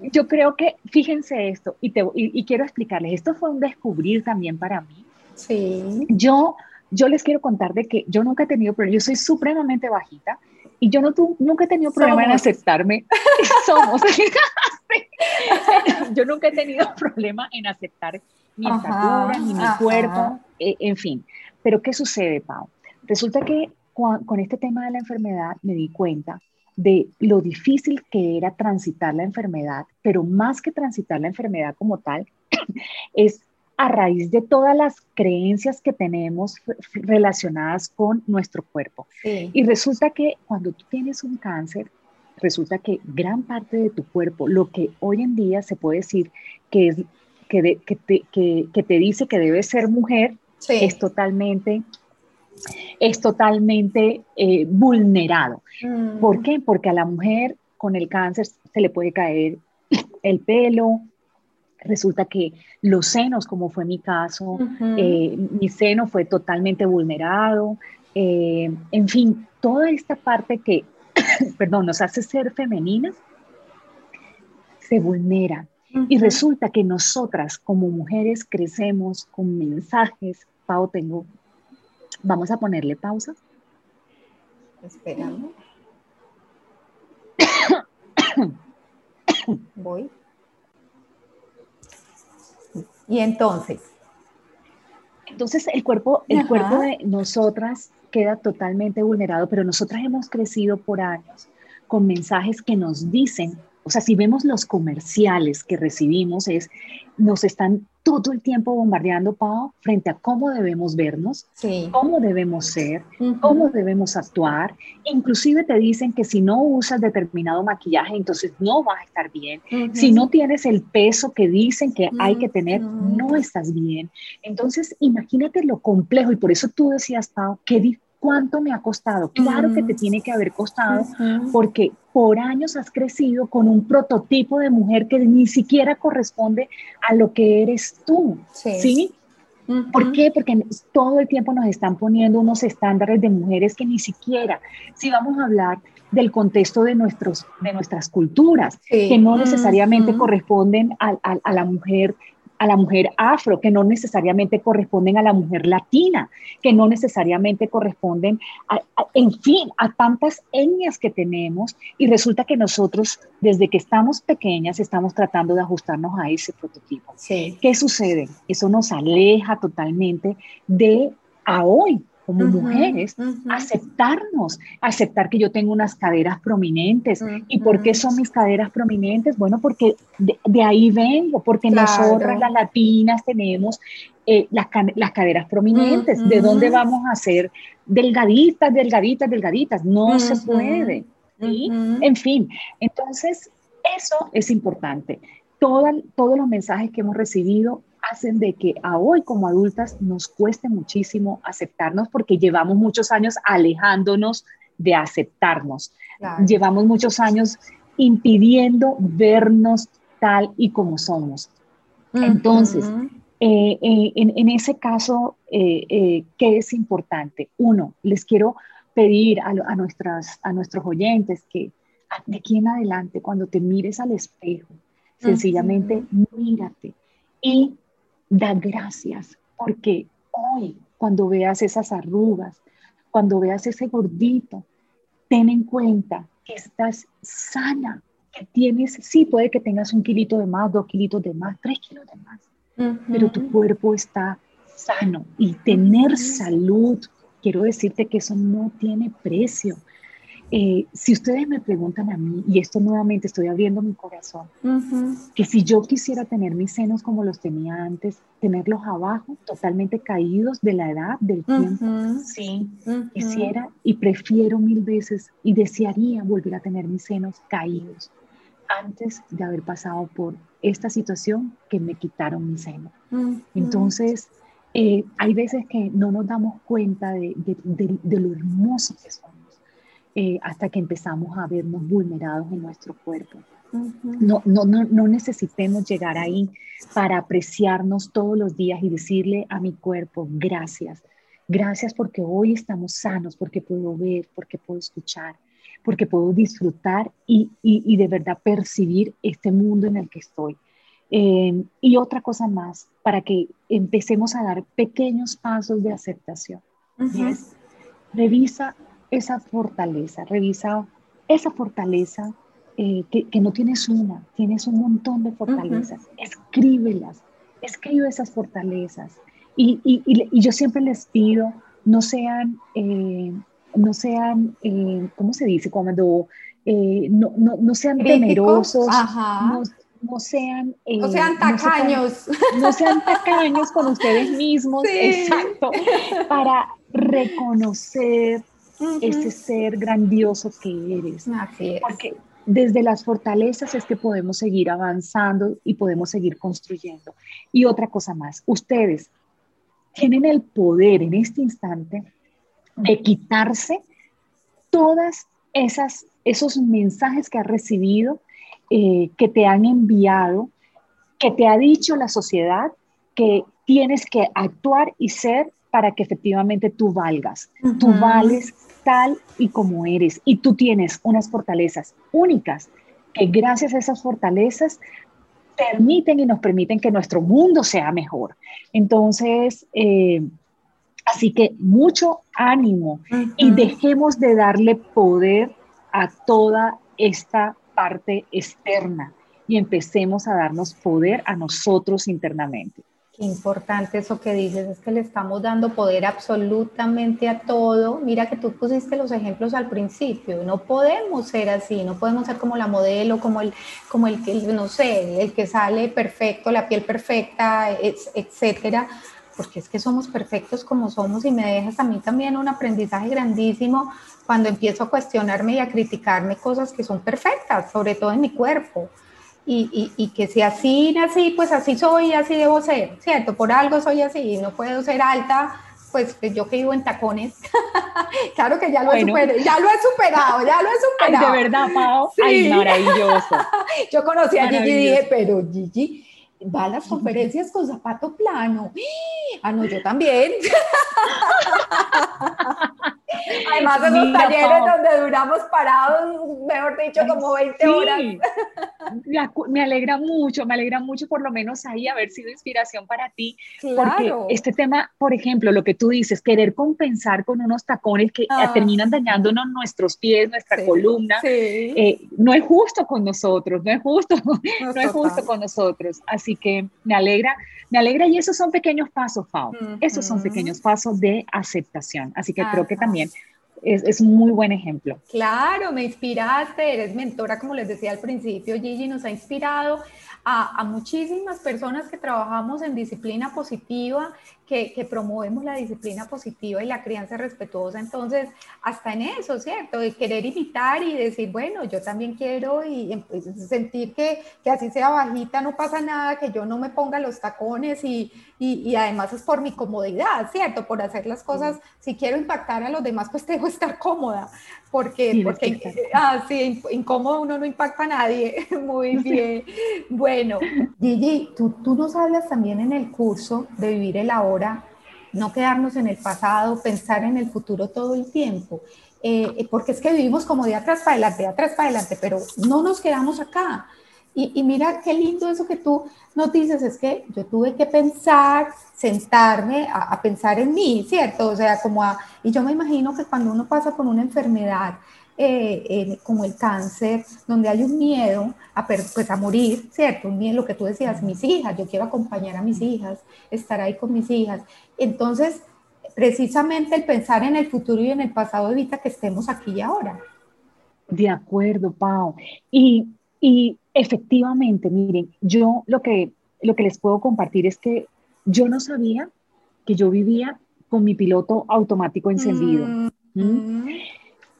Speaker 4: yo creo que, fíjense esto, y, te, y, quiero explicarles, esto fue un descubrir también para mí. Sí. Yo, yo les quiero contar de que yo nunca he tenido pero yo soy supremamente bajita, y yo no nunca he tenido problema en aceptarme. Somos. yo nunca he tenido problema en aceptar mi estatura, ni mi cuerpo, eh, en fin. Pero ¿qué sucede, Pau? Resulta que con este tema de la enfermedad me di cuenta de lo difícil que era transitar la enfermedad, pero más que transitar la enfermedad como tal, es a raíz de todas las creencias que tenemos relacionadas con nuestro cuerpo. Y resulta que cuando tú tienes un cáncer, resulta que gran parte de tu cuerpo, lo que hoy en día se puede decir que, es, que, que, te, que, te, dice que debes ser mujer, es totalmente es totalmente eh, vulnerado. Mm. ¿Por qué? Porque a la mujer con el cáncer se le puede caer el pelo, resulta que los senos, como fue mi caso, eh, mi seno fue totalmente vulnerado, eh, en fin, toda esta parte que, perdón, nos hace ser femeninas, se vulnera. Y resulta que nosotras como mujeres crecemos con mensajes, Pau, tengo, vamos a ponerle pausa.
Speaker 1: Esperando. Voy. Y entonces.
Speaker 4: Entonces el cuerpo, el cuerpo de nosotras queda totalmente vulnerado, pero nosotras hemos crecido por años con mensajes que nos dicen o sea, si vemos los comerciales que recibimos, es, nos están todo el tiempo bombardeando, Pau, frente a cómo debemos vernos, cómo debemos ser, cómo debemos actuar. Inclusive te dicen que si no usas determinado maquillaje, entonces no vas a estar bien. Si no tienes el peso que dicen que hay que tener, no estás bien. Entonces, imagínate lo complejo. Y por eso tú decías, Pau, qué ¿Cuánto me ha costado? Claro que te tiene que haber costado porque por años has crecido con un prototipo de mujer que ni siquiera corresponde a lo que eres tú, ¿sí? ¿Por qué? Porque todo el tiempo nos están poniendo unos estándares de mujeres que ni siquiera, si vamos a hablar del contexto de, nuestros, de nuestras culturas, que no necesariamente corresponden a, a, la mujer a la mujer afro, que no necesariamente corresponden a la mujer latina, que no necesariamente corresponden, a, en fin, a tantas etnias que tenemos y resulta que nosotros desde que estamos pequeñas estamos tratando de ajustarnos a ese prototipo. ¿Qué sucede? Eso nos aleja totalmente de a hoy, como mujeres, aceptarnos, aceptar que yo tengo unas caderas prominentes. ¿Y por qué son mis caderas prominentes? Bueno, porque de, ahí vengo, porque nosotras las latinas tenemos eh, las, las, caderas prominentes. ¿De dónde vamos a ser delgaditas, delgaditas, delgaditas? No se puede. En fin, entonces Eso es importante. todos los mensajes que hemos recibido hacen de que a hoy como adultas nos cueste muchísimo aceptarnos porque llevamos muchos años alejándonos de aceptarnos. Llevamos muchos años impidiendo vernos tal y como somos. Entonces, eh, eh, en, ese caso, eh, ¿qué es importante? Uno, les quiero pedir a, nuestras, a nuestros oyentes que de aquí en adelante, cuando te mires al espejo, sencillamente mírate y da gracias, porque hoy, cuando veas esas arrugas, cuando veas ese gordito, ten en cuenta que estás sana, que tienes, sí, puede que tengas un kilito de más, dos kilitos de más, tres kilos de más, pero tu cuerpo está sano y tener salud, quiero decirte que eso no tiene precio. Eh, si ustedes me preguntan a mí, y esto nuevamente estoy abriendo mi corazón, que si yo quisiera tener mis senos como los tenía antes, tenerlos abajo, totalmente caídos de la edad, del tiempo, sí, quisiera y prefiero mil veces y desearía volver a tener mis senos caídos antes de haber pasado por esta situación que me quitaron mi seno. Entonces, eh, hay veces que no nos damos cuenta de, de lo hermoso que somos eh, hasta que empezamos a vernos vulnerados en nuestro cuerpo. no, no, no, no necesitemos llegar ahí para apreciarnos todos los días y decirle a mi cuerpo, gracias, gracias porque hoy estamos sanos, porque puedo ver, porque puedo escuchar, porque puedo disfrutar y, y, de verdad percibir este mundo en el que estoy. Eh, y otra cosa más, para que empecemos a dar pequeños pasos de aceptación. revisa esa fortaleza, revisa esa fortaleza eh, que, no tienes una, tienes un montón de fortalezas, escríbelas, escribe esas fortalezas. Y, y, yo siempre les pido, no sean, eh, no sean, eh, ¿cómo se dice? Cuando no, no, no, sean temerosos, no, sean...
Speaker 1: no sean tacaños.
Speaker 4: No sean, tacaños con ustedes mismos, exacto, para reconocer ese ser grandioso que eres. Porque desde las fortalezas es que podemos seguir avanzando y podemos seguir construyendo. Y otra cosa más, ustedes tienen el poder en este instante de quitarse todas esas esos mensajes que has recibido, eh, que te han enviado, que te ha dicho la sociedad que tienes que actuar y ser para que efectivamente tú valgas. Tú vales tal y como eres y tú tienes unas fortalezas únicas que gracias a esas fortalezas permiten y nos permiten que nuestro mundo sea mejor. Entonces, eh, así que mucho ánimo y dejemos de darle poder a toda esta parte externa y empecemos a darnos poder a nosotros internamente.
Speaker 1: Qué importante eso que dices, es que le estamos dando poder absolutamente a todo. Mira que tú pusiste los ejemplos al principio, no podemos ser así, no podemos ser como la modelo, como el, como el que, no sé, el que sale perfecto, la piel perfecta, etcétera, porque es que somos perfectos como somos y me dejas a mí también un aprendizaje grandísimo cuando empiezo a cuestionarme y a criticarme cosas que son perfectas, sobre todo en mi cuerpo y, y, que si así nací, pues así soy, así debo ser, ¿cierto? Por algo soy así, no puedo ser alta, pues, pues yo que vivo en tacones, claro que ya lo, he superado, ya lo he superado, ya lo he superado.
Speaker 4: de verdad, Pau, ay, maravilloso.
Speaker 1: yo conocí a Gigi y dije, pero Gigi va a las conferencias con zapato plano. Ah, no, yo también. Además, esos talleres donde duramos parados, mejor dicho, como 20 horas.
Speaker 4: me alegra mucho, me alegra mucho por lo menos ahí haber sido inspiración para ti. Porque este tema, por ejemplo, lo que tú dices, querer compensar con unos tacones que ah. terminan dañándonos nuestros pies, nuestra columna, eh, no es justo con nosotros, no es justo, no, es justo con nosotros. Así que me alegra, me alegra y esos son pequeños pasos, Pau. Esos son pequeños pasos de aceptación. Así que creo que también es, un muy buen ejemplo.
Speaker 1: Claro, me inspiraste, eres mentora, como les decía al principio, Gigi nos ha inspirado a, a muchísimas personas que trabajamos en disciplina positiva que, promovemos la disciplina positiva y la crianza respetuosa. Entonces, hasta en eso, ¿cierto? De querer imitar y decir, bueno, yo también quiero y, pues, sentir que, que, así sea bajita, no pasa nada, que yo no me ponga los tacones y, y, además es por mi comodidad, ¿cierto? Por hacer las cosas, si quiero impactar a los demás, pues tengo que estar cómoda, porque, porque ah, sí, incómodo uno no impacta a nadie. Muy bien. Bueno, Gigi, tú, tú nos hablas también en el curso de vivir el ahora no quedarnos en el pasado, pensar en el futuro todo el tiempo. Eh, eh, porque es que vivimos como de atrás para adelante, de atrás para adelante, pero no nos quedamos acá. Y, mira qué lindo eso que tú nos dices, es que yo tuve que pensar, sentarme a, pensar en mí, ¿cierto? O sea, como a, y yo me imagino que cuando uno pasa por una enfermedad, eh, como el cáncer, donde hay un miedo a, pues, a morir, ¿cierto? Un miedo, lo que tú decías, mis hijas, yo quiero acompañar a mis hijas, estar ahí con mis hijas. Entonces, precisamente el pensar en el futuro y en el pasado evita que estemos aquí y ahora.
Speaker 4: De acuerdo, Pau. Y, y efectivamente, miren, yo lo que, lo que les puedo compartir es que yo no sabía que yo vivía con mi piloto automático encendido. Mm, ¿Mm?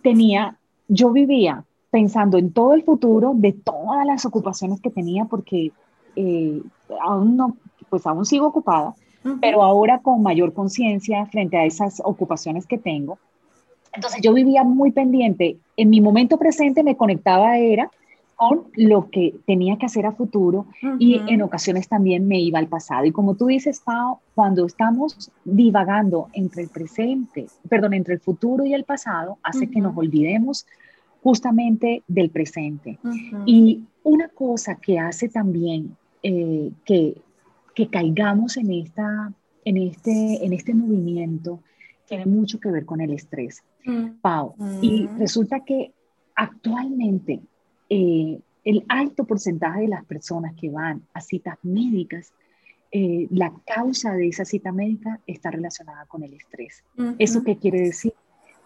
Speaker 4: Tenía yo vivía pensando en todo el futuro de todas las ocupaciones que tenía porque eh, aún no, pues aún sigo ocupada, pero ahora con mayor conciencia frente a esas ocupaciones que tengo. Entonces yo vivía muy pendiente. En mi momento presente me conectaba era con lo que tenía que hacer a futuro y en ocasiones también me iba al pasado. Y como tú dices, Pau, cuando estamos divagando entre el presente, perdón, entre el futuro y el pasado, hace que nos olvidemos justamente del presente. Y una cosa que hace también eh, que, que, caigamos en, esta, en, este, en este movimiento tiene mucho que ver con el estrés, mm. Pau. Y mm. resulta que actualmente eh, el alto porcentaje de las personas que van a citas médicas, eh, la causa de esa cita médica está relacionada con el estrés. ¿Eso qué quiere decir?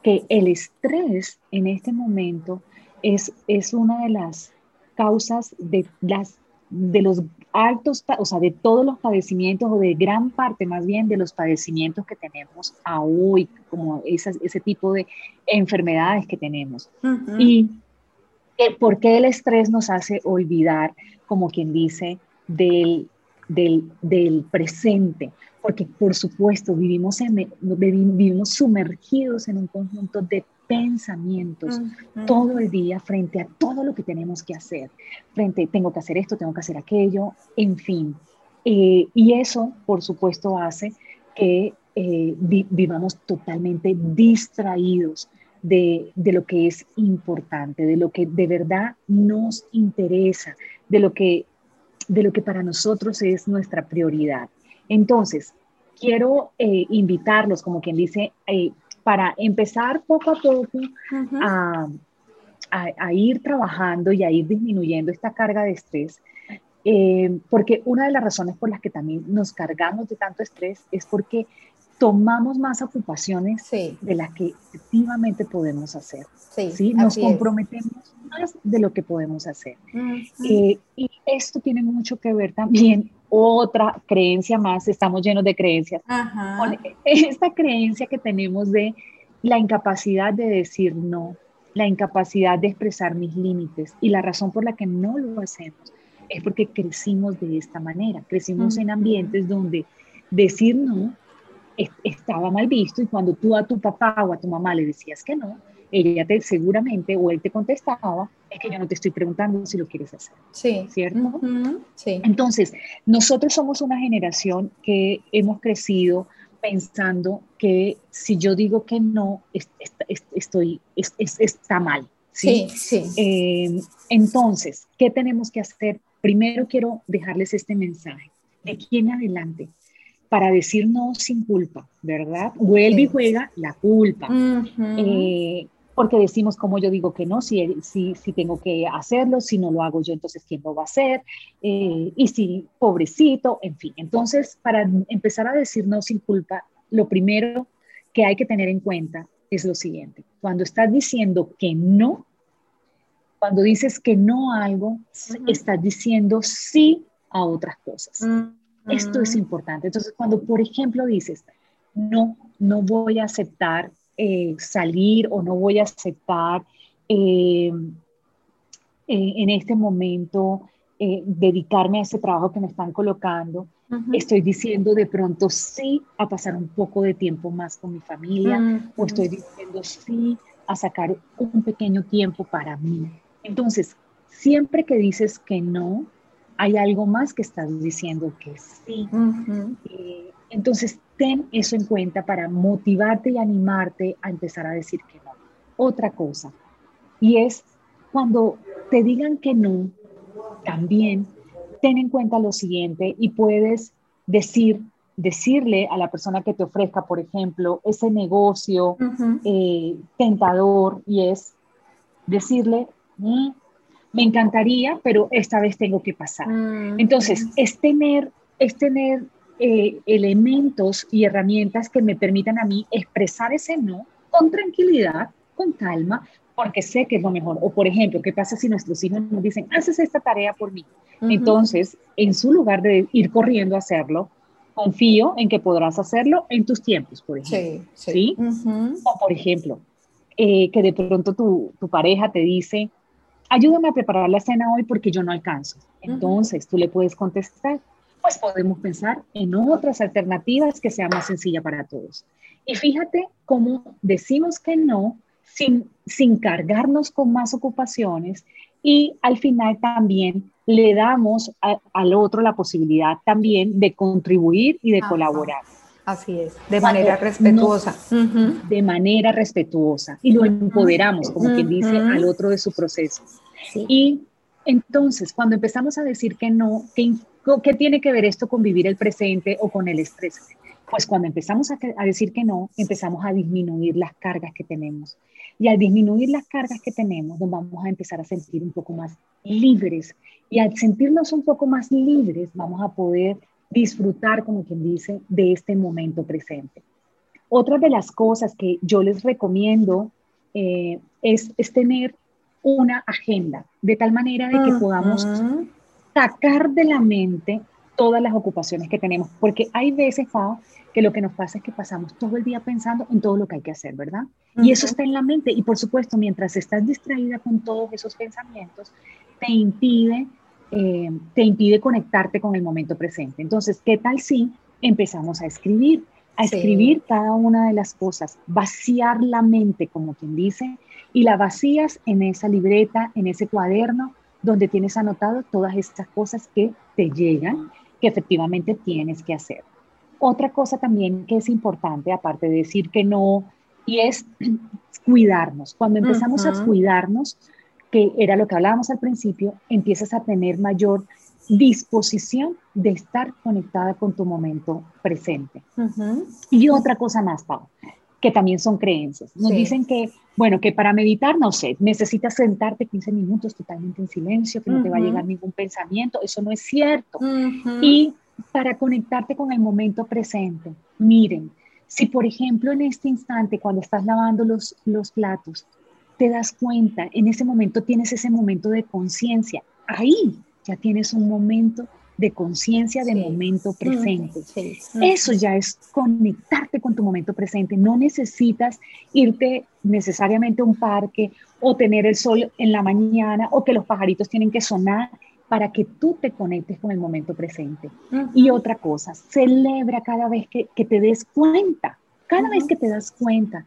Speaker 4: que el estrés en este momento es, es una de las causas de, las, de los altos, o sea, de todos los padecimientos o de gran parte más bien de los padecimientos que tenemos a hoy, como ese tipo de enfermedades que tenemos. Y por qué el estrés nos hace olvidar, como quien dice, del, del, del presente, porque por supuesto vivimos, en, vivimos sumergidos en un conjunto de pensamientos todo el día frente a todo lo que tenemos que hacer, frente, tengo que hacer esto, tengo que hacer aquello, en fin. Eh, y eso, por supuesto, hace que eh, vivamos totalmente distraídos de, de, lo que es importante, de lo que de verdad nos interesa, de lo que, de lo que para nosotros es nuestra prioridad. Entonces, quiero eh, invitarlos, como quien dice, eh, para empezar poco a poco a, ir trabajando y a ir disminuyendo esta carga de estrés, eh, porque una de las razones por las que también nos cargamos de tanto estrés es porque tomamos más ocupaciones de las que efectivamente podemos hacer. Sí, Nos comprometemos más de lo que podemos hacer. y esto tiene mucho que ver también otra creencia más, estamos llenos de creencias, esta creencia que tenemos de la incapacidad de decir no, la incapacidad de expresar mis límites y la razón por la que no lo hacemos es porque crecimos de esta manera, crecimos en ambientes donde decir no estaba mal visto y cuando tú a tu papá o a tu mamá le decías que no, ella te seguramente o él te contestaba, es que yo no te estoy preguntando si lo quieres hacer. Sí. ¿Cierto? Sí. Entonces, nosotros somos una generación que hemos crecido pensando que si yo digo que no, estoy, está mal. Sí, sí. Eh, entonces, ¿qué tenemos que hacer? Primero quiero dejarles este mensaje. De aquí en adelante, para decir no sin culpa, ¿verdad? Vuelve y juega la culpa porque decimos como yo digo que no, si, si, si tengo que hacerlo, si no lo hago yo, entonces ¿quién lo va a hacer? Eh, y si, pobrecito, en fin. Entonces, para empezar a decir no sin culpa, lo primero que hay que tener en cuenta es lo siguiente. Cuando estás diciendo que no, cuando dices que no a algo, estás diciendo sí a otras cosas. Esto es importante. Entonces, cuando, por ejemplo, dices, no, no voy a aceptar eh, salir o no voy a aceptar eh, eh, en este momento dedicarme a ese trabajo que me están colocando, estoy diciendo de pronto sí a pasar un poco de tiempo más con mi familia o estoy diciendo sí a sacar un pequeño tiempo para mí. Entonces, siempre que dices que no, hay algo más que estás diciendo que sí. Eh, entonces, ten eso en cuenta para motivarte y animarte a empezar a decir que no. Otra cosa, y es cuando te digan que no, también ten en cuenta lo siguiente y puedes decir, decirle a la persona que te ofrezca, por ejemplo, ese negocio eh, tentador y es decirle, mm, me encantaría, pero esta vez tengo que pasar. Mm, Entonces, es tener, es tener eh, elementos y herramientas que me permitan a mí expresar ese no con tranquilidad, con calma, porque sé que es lo mejor. O, por ejemplo, ¿qué pasa si nuestros hijos nos dicen, haces esta tarea por mí? Entonces, en su lugar de ir corriendo a hacerlo, confío en que podrás hacerlo en tus tiempos, por ejemplo. Sí. O, por ejemplo, eh, que de pronto tu, tu pareja te dice, ayúdame a preparar la cena hoy porque yo no alcanzo. Entonces tú le puedes contestar, pues podemos pensar en otras alternativas que sean más sencillas para todos. Y fíjate cómo decimos que no sin, sin cargarnos con más ocupaciones y al final también le damos al otro la posibilidad también de contribuir y de colaborar.
Speaker 1: Así es, de manera respetuosa.
Speaker 4: De manera respetuosa. Y lo empoderamos, como quien dice, al otro de su proceso. Y entonces, cuando empezamos a decir que no, ¿qué, ¿qué, tiene que ver esto con vivir el presente o con el estrés? Pues cuando empezamos a, a decir que no, empezamos a disminuir las cargas que tenemos. Y al disminuir las cargas que tenemos, nos vamos a empezar a sentir un poco más libres. Y al sentirnos un poco más libres, vamos a poder disfrutar, como quien dice, de este momento presente. Otra de las cosas que yo les recomiendo eh, es, tener una agenda, de tal manera de que podamos sacar de la mente todas las ocupaciones que tenemos, porque hay veces, Fao, que lo que nos pasa es que pasamos todo el día pensando en todo lo que hay que hacer, ¿verdad? Y eso está en la mente, y por supuesto, mientras estás distraída con todos esos pensamientos, te impide eh, te impide conectarte con el momento presente. Entonces, ¿qué tal si empezamos a escribir? A escribir cada una de las cosas, vaciar la mente, como quien dice, y la vacías en esa libreta, en ese cuaderno, donde tienes anotado todas estas cosas que te llegan, que efectivamente tienes que hacer. Otra cosa también que es importante, aparte de decir que no, y es cuidarnos. Cuando empezamos a cuidarnos, que era lo que hablábamos al principio, empiezas a tener mayor disposición de estar conectada con tu momento presente. Y otra cosa más, Pau, que también son creencias. Nos dicen que, bueno, que para meditar, no sé, necesitas sentarte 15 minutos totalmente en silencio, que no te va a llegar ningún pensamiento. Eso no es cierto. Y para conectarte con el momento presente, miren, si por ejemplo en este instante, cuando estás lavando los, los platos, te das cuenta, en ese momento tienes ese momento de conciencia. Ahí ya tienes un momento de conciencia de momento presente. Eso ya es conectarte con tu momento presente. No necesitas irte necesariamente a un parque o tener el sol en la mañana o que los pajaritos tienen que sonar para que tú te conectes con el momento presente. Y otra cosa, celebra cada vez que, te des cuenta, cada vez que te das cuenta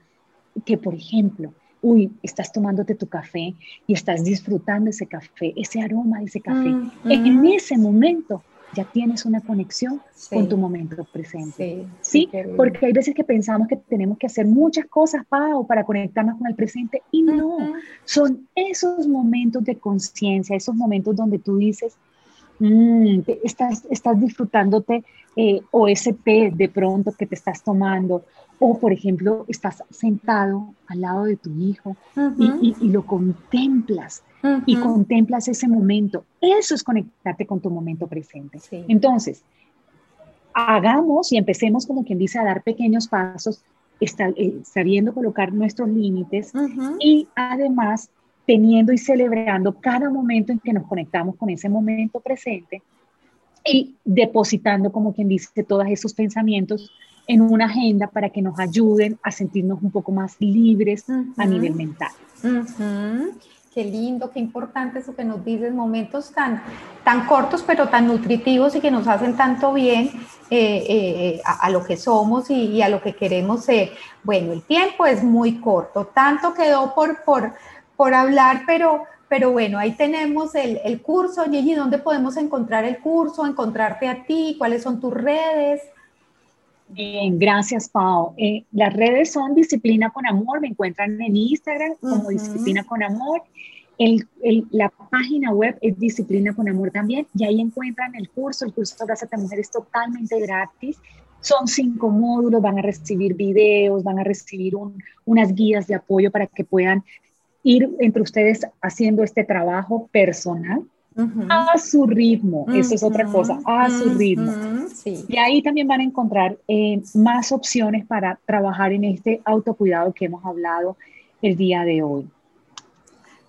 Speaker 4: que, por ejemplo, uy, estás tomándote tu café y estás disfrutando ese café, ese aroma de ese café. En ese momento ya tienes una conexión con tu momento presente. Sí, porque hay veces que pensamos que tenemos que hacer muchas cosas para, para conectarnos con el presente y no, son esos momentos de conciencia, esos momentos donde tú dices, mm, estás, estás disfrutándote eh, o ese té de pronto que te estás tomando o, por ejemplo, estás sentado al lado de tu hijo y, lo contemplas y contemplas ese momento. Eso es conectarte con tu momento presente. Entonces, hagamos y empecemos, como quien dice, a dar pequeños pasos eh, sabiendo colocar nuestros límites y además teniendo y celebrando cada momento en que nos conectamos con ese momento presente y depositando, como quien dice, todos esos pensamientos en una agenda para que nos ayuden a sentirnos un poco más libres a nivel mental.
Speaker 1: Qué lindo, qué importante eso que nos dices, momentos tan, tan cortos pero tan nutritivos y que nos hacen tanto bien eh, eh, a, lo que somos y, a lo que queremos ser. Bueno, el tiempo es muy corto, tanto quedó por, por, por hablar, pero, pero bueno, ahí tenemos el, el curso. Gigi, ¿dónde podemos encontrar el curso, encontrarte a ti? ¿Cuáles son tus redes?
Speaker 4: Bien, gracias, Pau. Eh, las redes son Disciplina con Amor, me encuentran en Instagram como Disciplina con Amor. El, la página web es Disciplina con Amor también, y ahí encuentran el curso. El curso Gracias a Mujer es totalmente gratis. Son cinco módulos, van a recibir videos, van a recibir unas guías de apoyo para que puedan ir entre ustedes haciendo este trabajo personal a su ritmo, eso es otra cosa, a su ritmo. Y ahí también van a encontrar eh, más opciones para trabajar en este autocuidado que hemos hablado el día de hoy.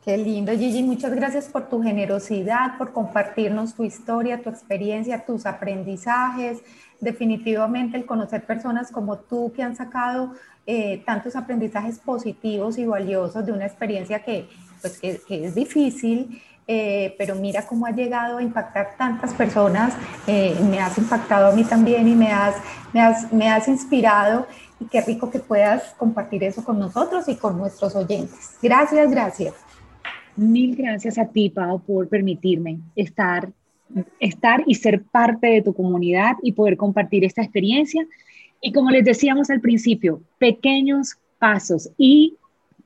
Speaker 1: Qué lindo, Gigi. Muchas gracias por tu generosidad, por compartirnos tu historia, tu experiencia, tus aprendizajes. Definitivamente el conocer personas como tú que han sacado eh, tantos aprendizajes positivos y valiosos de una experiencia que, pues, que es difícil eh, pero mira cómo ha llegado a impactar tantas personas, eh, me has impactado a mí también y me has, me, has, me has inspirado y qué rico que puedas compartir eso con nosotros y con nuestros oyentes. Gracias, gracias.
Speaker 4: Mil gracias a ti, Pau, por permitirme estar, estar y ser parte de tu comunidad y poder compartir esta experiencia. Y como les decíamos al principio, pequeños pasos y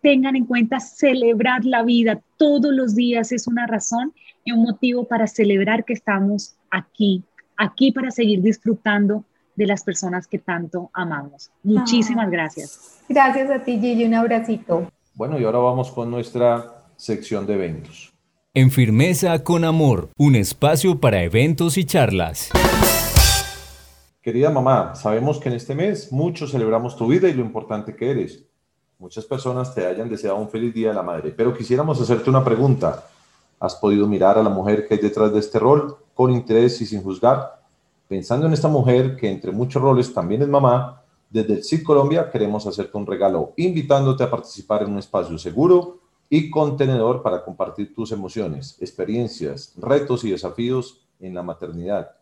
Speaker 4: tengan en cuenta celebrar la vida todos los días es una razón y un motivo para celebrar que estamos aquí, aquí para seguir disfrutando de las personas que tanto amamos. Muchísimas gracias.
Speaker 1: Gracias a ti, Gigi. Un abracito.
Speaker 2: Bueno, y ahora vamos con nuestra sección de eventos.
Speaker 3: En Firmeza con Amor, un espacio para eventos y charlas.
Speaker 2: Querida mamá, sabemos que en este mes muchos celebramos tu vida y lo importante que eres muchas personas te hayan deseado un feliz Día de la Madre, pero quisiéramos hacerte una pregunta. ¿Has podido mirar a la mujer que hay detrás de este rol con interés y sin juzgar? Pensando en esta mujer que entre muchos roles también es mamá, desde el CID Colombia queremos hacerte un regalo invitándote a participar en un espacio seguro y contenedor para compartir tus emociones, experiencias, retos y desafíos en la maternidad.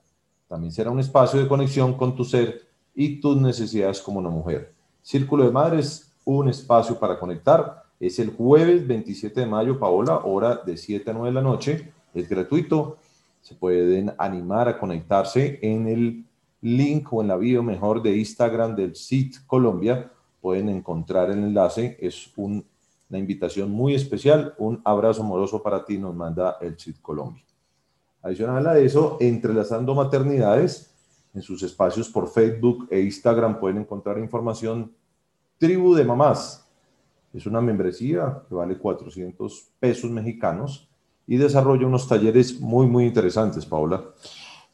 Speaker 2: También será un espacio de conexión con tu ser y tus necesidades como una mujer. Círculo de Madres un espacio para conectar. Es el jueves 27 de mayo, Paola, hora de 7 a 9 de la noche. Es gratuito. Se pueden animar a conectarse en el link o en la bio mejor de Instagram del SIT Colombia. Pueden encontrar el enlace. Es una invitación muy especial. Un abrazo amoroso para ti nos manda el SIT Colombia. Adicional a eso, entrelazando maternidades, en sus espacios por Facebook e Instagram pueden encontrar información Tribu de Mamás. Es una membresía que vale 400 pesos mexicanos y desarrolla unos talleres muy, muy interesantes, Paula.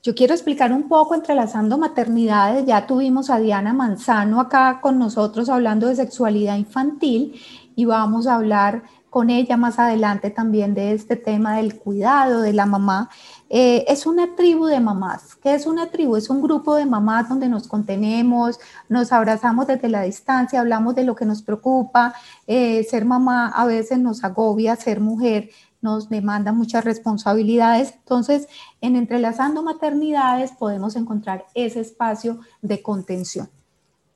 Speaker 1: Yo quiero explicar un poco entrelazando maternidades. Ya tuvimos a Diana Manzano acá con nosotros hablando de sexualidad infantil y vamos a hablar con ella más adelante también de este tema del cuidado de la mamá. Eh, es una tribu de mamás. ¿Qué es una tribu? Es un grupo de mamás donde nos contenemos, nos abrazamos desde la distancia, hablamos de lo que nos preocupa. Eh, ser mamá a veces nos agobia, ser mujer nos demanda muchas responsabilidades. Entonces, en Entrelazando Maternidades podemos encontrar ese espacio de contención.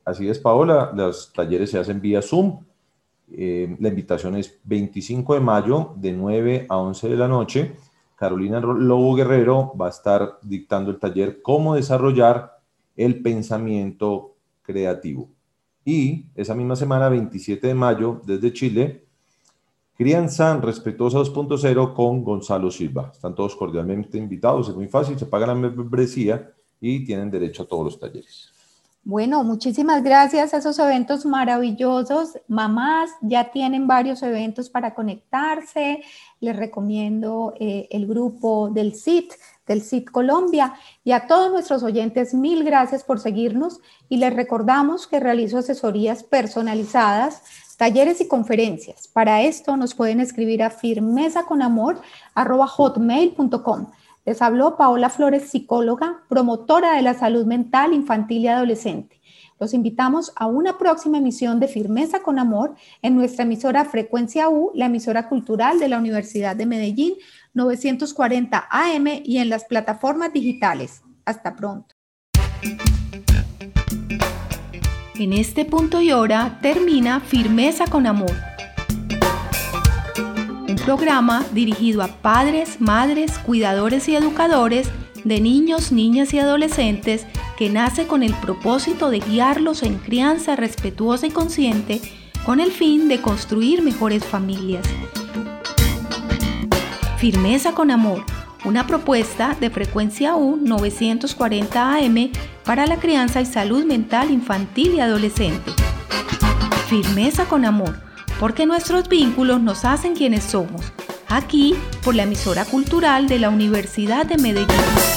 Speaker 2: Así es, Paola. Los talleres se hacen vía Zoom. Eh, la invitación es 25 de mayo de 9 a 11 de la noche Carolina Lobo Guerrero va a estar dictando el taller Cómo desarrollar el pensamiento creativo. Y esa misma semana, 27 de mayo, desde Chile, Crianza Respetuosa 2.0 con Gonzalo Silva. Están todos cordialmente invitados, es muy fácil, se paga la membresía y tienen derecho a todos los talleres.
Speaker 1: Bueno, muchísimas gracias a esos eventos maravillosos. Mamás ya tienen varios eventos para conectarse. Les recomiendo eh, el grupo del CIT del CIT Colombia y a todos nuestros oyentes, mil gracias por seguirnos y les recordamos que realizo asesorías personalizadas, talleres y conferencias. Para esto nos pueden escribir a firmezaconamor.hotmail.com. Les habló Paola Flores, psicóloga, promotora de la salud mental infantil y adolescente. Los invitamos a una próxima emisión de Firmeza con Amor en nuestra emisora Frecuencia U, la emisora cultural de la Universidad de Medellín, 940 AM y en las plataformas digitales. Hasta pronto.
Speaker 5: En este punto y hora termina Firmeza con Amor. Un programa dirigido a padres, madres, cuidadores y educadores de niños, niñas y adolescentes que nace con el propósito de guiarlos en crianza respetuosa y consciente con el fin de construir mejores familias. Firmeza con Amor, una propuesta de frecuencia U 940 AM para la crianza y salud mental infantil y adolescente. Firmeza con Amor, porque nuestros vínculos nos hacen quienes somos. Aquí por la emisora cultural de la Universidad de Medellín.